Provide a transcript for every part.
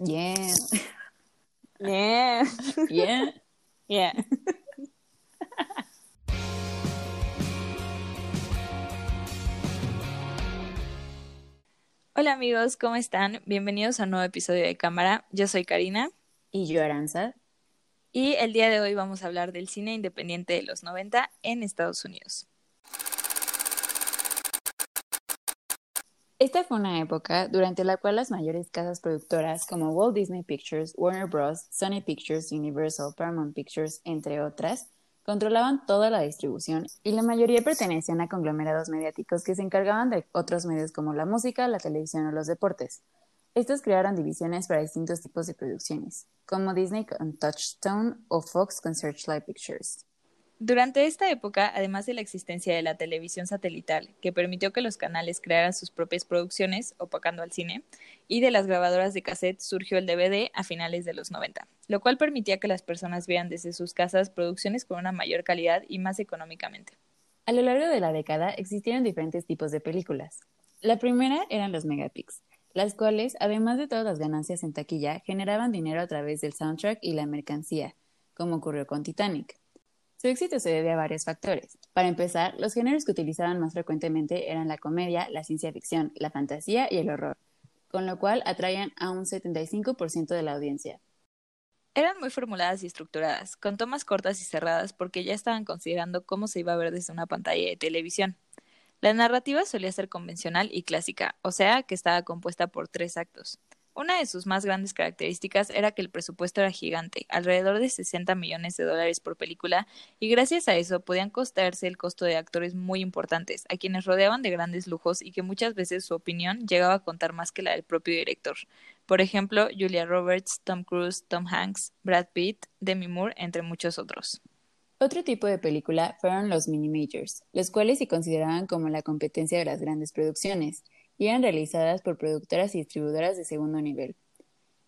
Yeah. Yeah. Yeah. Yeah. Hola amigos, ¿cómo están? Bienvenidos a un nuevo episodio de Cámara. Yo soy Karina Y yo, Aranza. y el día de hoy vamos a hablar del cine independiente de los 90 en Estados Unidos. Esta fue una época durante la cual las mayores casas productoras como Walt Disney Pictures, Warner Bros., Sony Pictures, Universal, Paramount Pictures, entre otras, controlaban toda la distribución y la mayoría pertenecían a conglomerados mediáticos que se encargaban de otros medios como la música, la televisión o los deportes. Estos crearon divisiones para distintos tipos de producciones, como Disney con Touchstone o Fox con Searchlight Pictures. Durante esta época, además de la existencia de la televisión satelital, que permitió que los canales crearan sus propias producciones, opacando al cine, y de las grabadoras de cassette, surgió el DVD a finales de los 90, lo cual permitía que las personas vean desde sus casas producciones con una mayor calidad y más económicamente. A lo largo de la década existieron diferentes tipos de películas. La primera eran los megapix, las cuales, además de todas las ganancias en taquilla, generaban dinero a través del soundtrack y la mercancía, como ocurrió con Titanic. Su éxito se debe a varios factores. Para empezar, los géneros que utilizaban más frecuentemente eran la comedia, la ciencia ficción, la fantasía y el horror, con lo cual atraían a un 75% de la audiencia. Eran muy formuladas y estructuradas, con tomas cortas y cerradas porque ya estaban considerando cómo se iba a ver desde una pantalla de televisión. La narrativa solía ser convencional y clásica, o sea que estaba compuesta por tres actos. Una de sus más grandes características era que el presupuesto era gigante, alrededor de 60 millones de dólares por película, y gracias a eso podían costarse el costo de actores muy importantes, a quienes rodeaban de grandes lujos y que muchas veces su opinión llegaba a contar más que la del propio director. Por ejemplo, Julia Roberts, Tom Cruise, Tom Hanks, Brad Pitt, Demi Moore, entre muchos otros. Otro tipo de película fueron los mini majors, los cuales se consideraban como la competencia de las grandes producciones, eran realizadas por productoras y distribuidoras de segundo nivel.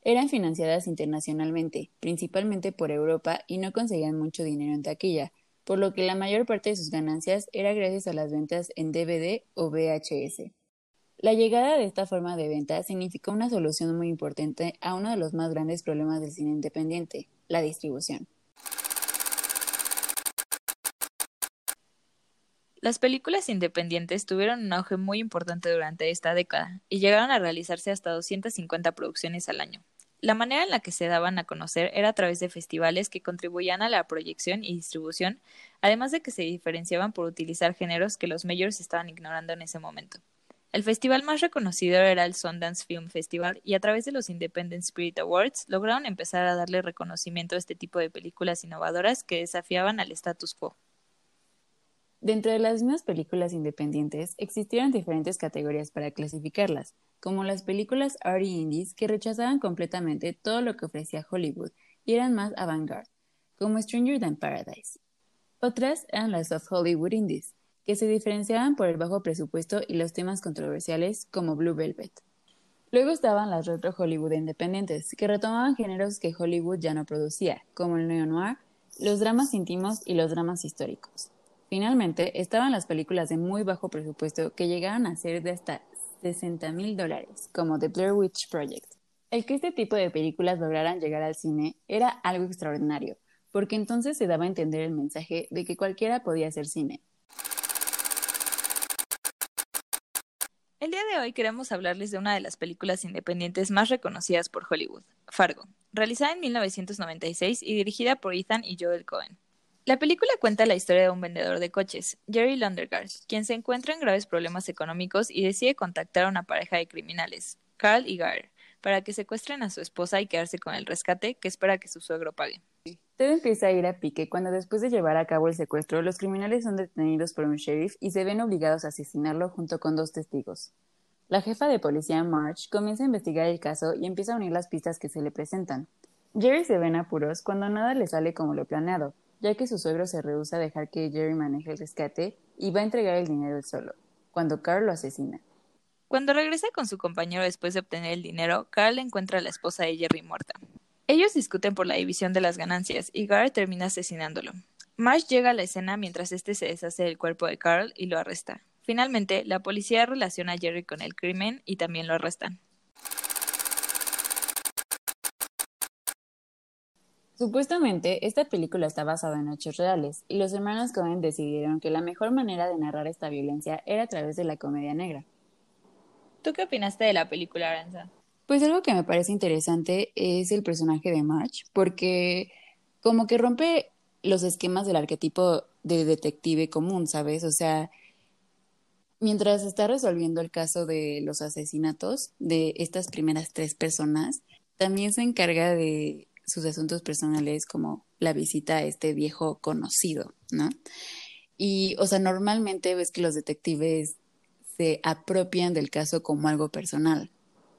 Eran financiadas internacionalmente, principalmente por Europa, y no conseguían mucho dinero en taquilla, por lo que la mayor parte de sus ganancias era gracias a las ventas en DVD o VHS. La llegada de esta forma de venta significó una solución muy importante a uno de los más grandes problemas del cine independiente, la distribución. Las películas independientes tuvieron un auge muy importante durante esta década y llegaron a realizarse hasta 250 producciones al año. La manera en la que se daban a conocer era a través de festivales que contribuían a la proyección y distribución, además de que se diferenciaban por utilizar géneros que los majors estaban ignorando en ese momento. El festival más reconocido era el Sundance Film Festival y a través de los Independent Spirit Awards lograron empezar a darle reconocimiento a este tipo de películas innovadoras que desafiaban al status quo. Dentro de las mismas películas independientes existieron diferentes categorías para clasificarlas, como las películas arty indies que rechazaban completamente todo lo que ofrecía Hollywood y eran más avant-garde, como Stranger Than Paradise. Otras eran las soft Hollywood indies, que se diferenciaban por el bajo presupuesto y los temas controversiales, como Blue Velvet. Luego estaban las retro Hollywood independientes, que retomaban géneros que Hollywood ya no producía, como el neo-noir, los dramas íntimos y los dramas históricos. Finalmente, estaban las películas de muy bajo presupuesto que llegaron a ser de hasta 60 mil dólares, como The Blair Witch Project. El que este tipo de películas lograran llegar al cine era algo extraordinario, porque entonces se daba a entender el mensaje de que cualquiera podía hacer cine. El día de hoy queremos hablarles de una de las películas independientes más reconocidas por Hollywood, Fargo, realizada en 1996 y dirigida por Ethan y Joel Cohen. La película cuenta la historia de un vendedor de coches, Jerry Lundegaard, quien se encuentra en graves problemas económicos y decide contactar a una pareja de criminales, Carl y Gar, para que secuestren a su esposa y quedarse con el rescate que espera que su suegro pague. Todo empieza a ir a pique cuando después de llevar a cabo el secuestro, los criminales son detenidos por un sheriff y se ven obligados a asesinarlo junto con dos testigos. La jefa de policía, Marge, comienza a investigar el caso y empieza a unir las pistas que se le presentan. Jerry se ve en apuros cuando nada le sale como lo planeado, ya que su suegro se rehúsa a dejar que Jerry maneje el rescate y va a entregar el dinero él solo, cuando Carl lo asesina. Cuando regresa con su compañero después de obtener el dinero, Carl encuentra a la esposa de Jerry muerta. Ellos discuten por la división de las ganancias y Gar termina asesinándolo. Marsh llega a la escena mientras este se deshace del cuerpo de Carl y lo arresta. Finalmente, la policía relaciona a Jerry con el crimen y también lo arrestan. Supuestamente, esta película está basada en hechos reales, y los hermanos Cohen decidieron que la mejor manera de narrar esta violencia era a través de la comedia negra. ¿Tú qué opinaste de la película, Aranza? Pues algo que me parece interesante es el personaje de March, porque como que rompe los esquemas del arquetipo de detective común, ¿sabes? O sea, mientras está resolviendo el caso de los asesinatos de estas primeras tres personas, también se encarga de sus asuntos personales como la visita a este viejo conocido, ¿no? Y, o sea, normalmente ves que los detectives se apropian del caso como algo personal.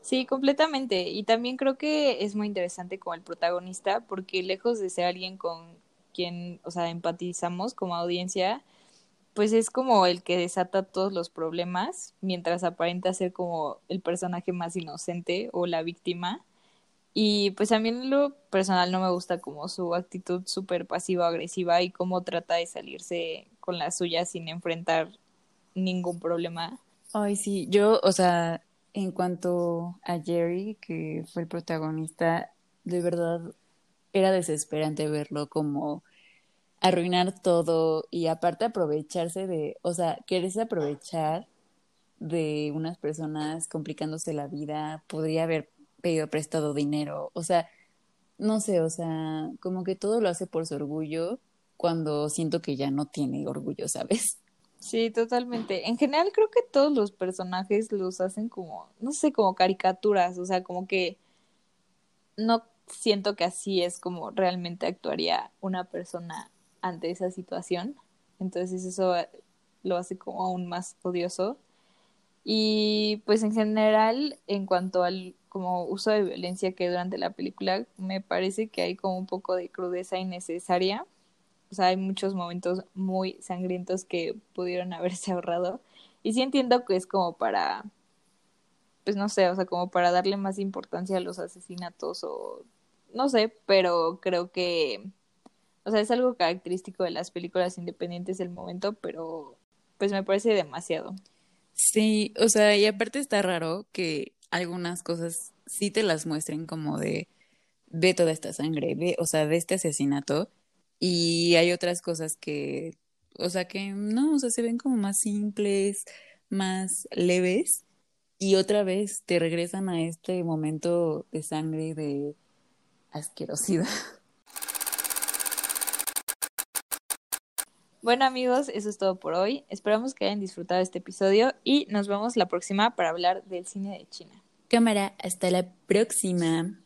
Sí, completamente. Y también creo que es muy interesante como el protagonista, porque lejos de ser alguien con quien, o sea, empatizamos como audiencia, pues es como el que desata todos los problemas, mientras aparenta ser como el personaje más inocente o la víctima. Y pues a mí en lo personal no me gusta como su actitud súper pasiva-agresiva y cómo trata de salirse con la suya sin enfrentar ningún problema. Ay, sí, yo, o sea, en cuanto a Jerry, que fue el protagonista, de verdad era desesperante verlo como arruinar todo y aparte aprovecharse de, o sea, quererse aprovechar de unas personas complicándose la vida, podría haber pedido prestado dinero, o sea, no sé, o sea, como que todo lo hace por su orgullo cuando siento que ya no tiene orgullo, ¿sabes? Sí, totalmente. En general creo que todos los personajes los hacen como, no sé, como caricaturas, o sea, como que no siento que así es como realmente actuaría una persona ante esa situación. Entonces eso lo hace como aún más odioso. Y pues en general, en cuanto al como uso de violencia que durante la película, me parece que hay como un poco de crudeza innecesaria. O sea, hay muchos momentos muy sangrientos que pudieron haberse ahorrado. Y sí entiendo que es como para, pues no sé, o sea, como para darle más importancia a los asesinatos o no sé, pero creo que o sea, es algo característico de las películas independientes del momento, pero pues me parece demasiado. Sí, o sea, y aparte está raro que algunas cosas sí te las muestren como de ve toda esta sangre, ve, o sea, de este asesinato, y hay otras cosas que, o sea, que no, o sea, se ven como más simples, más leves, y otra vez te regresan a este momento de sangre, de asquerosidad. Bueno amigos, eso es todo por hoy. Esperamos que hayan disfrutado este episodio y nos vemos la próxima para hablar del cine de China. Cámara, hasta la próxima.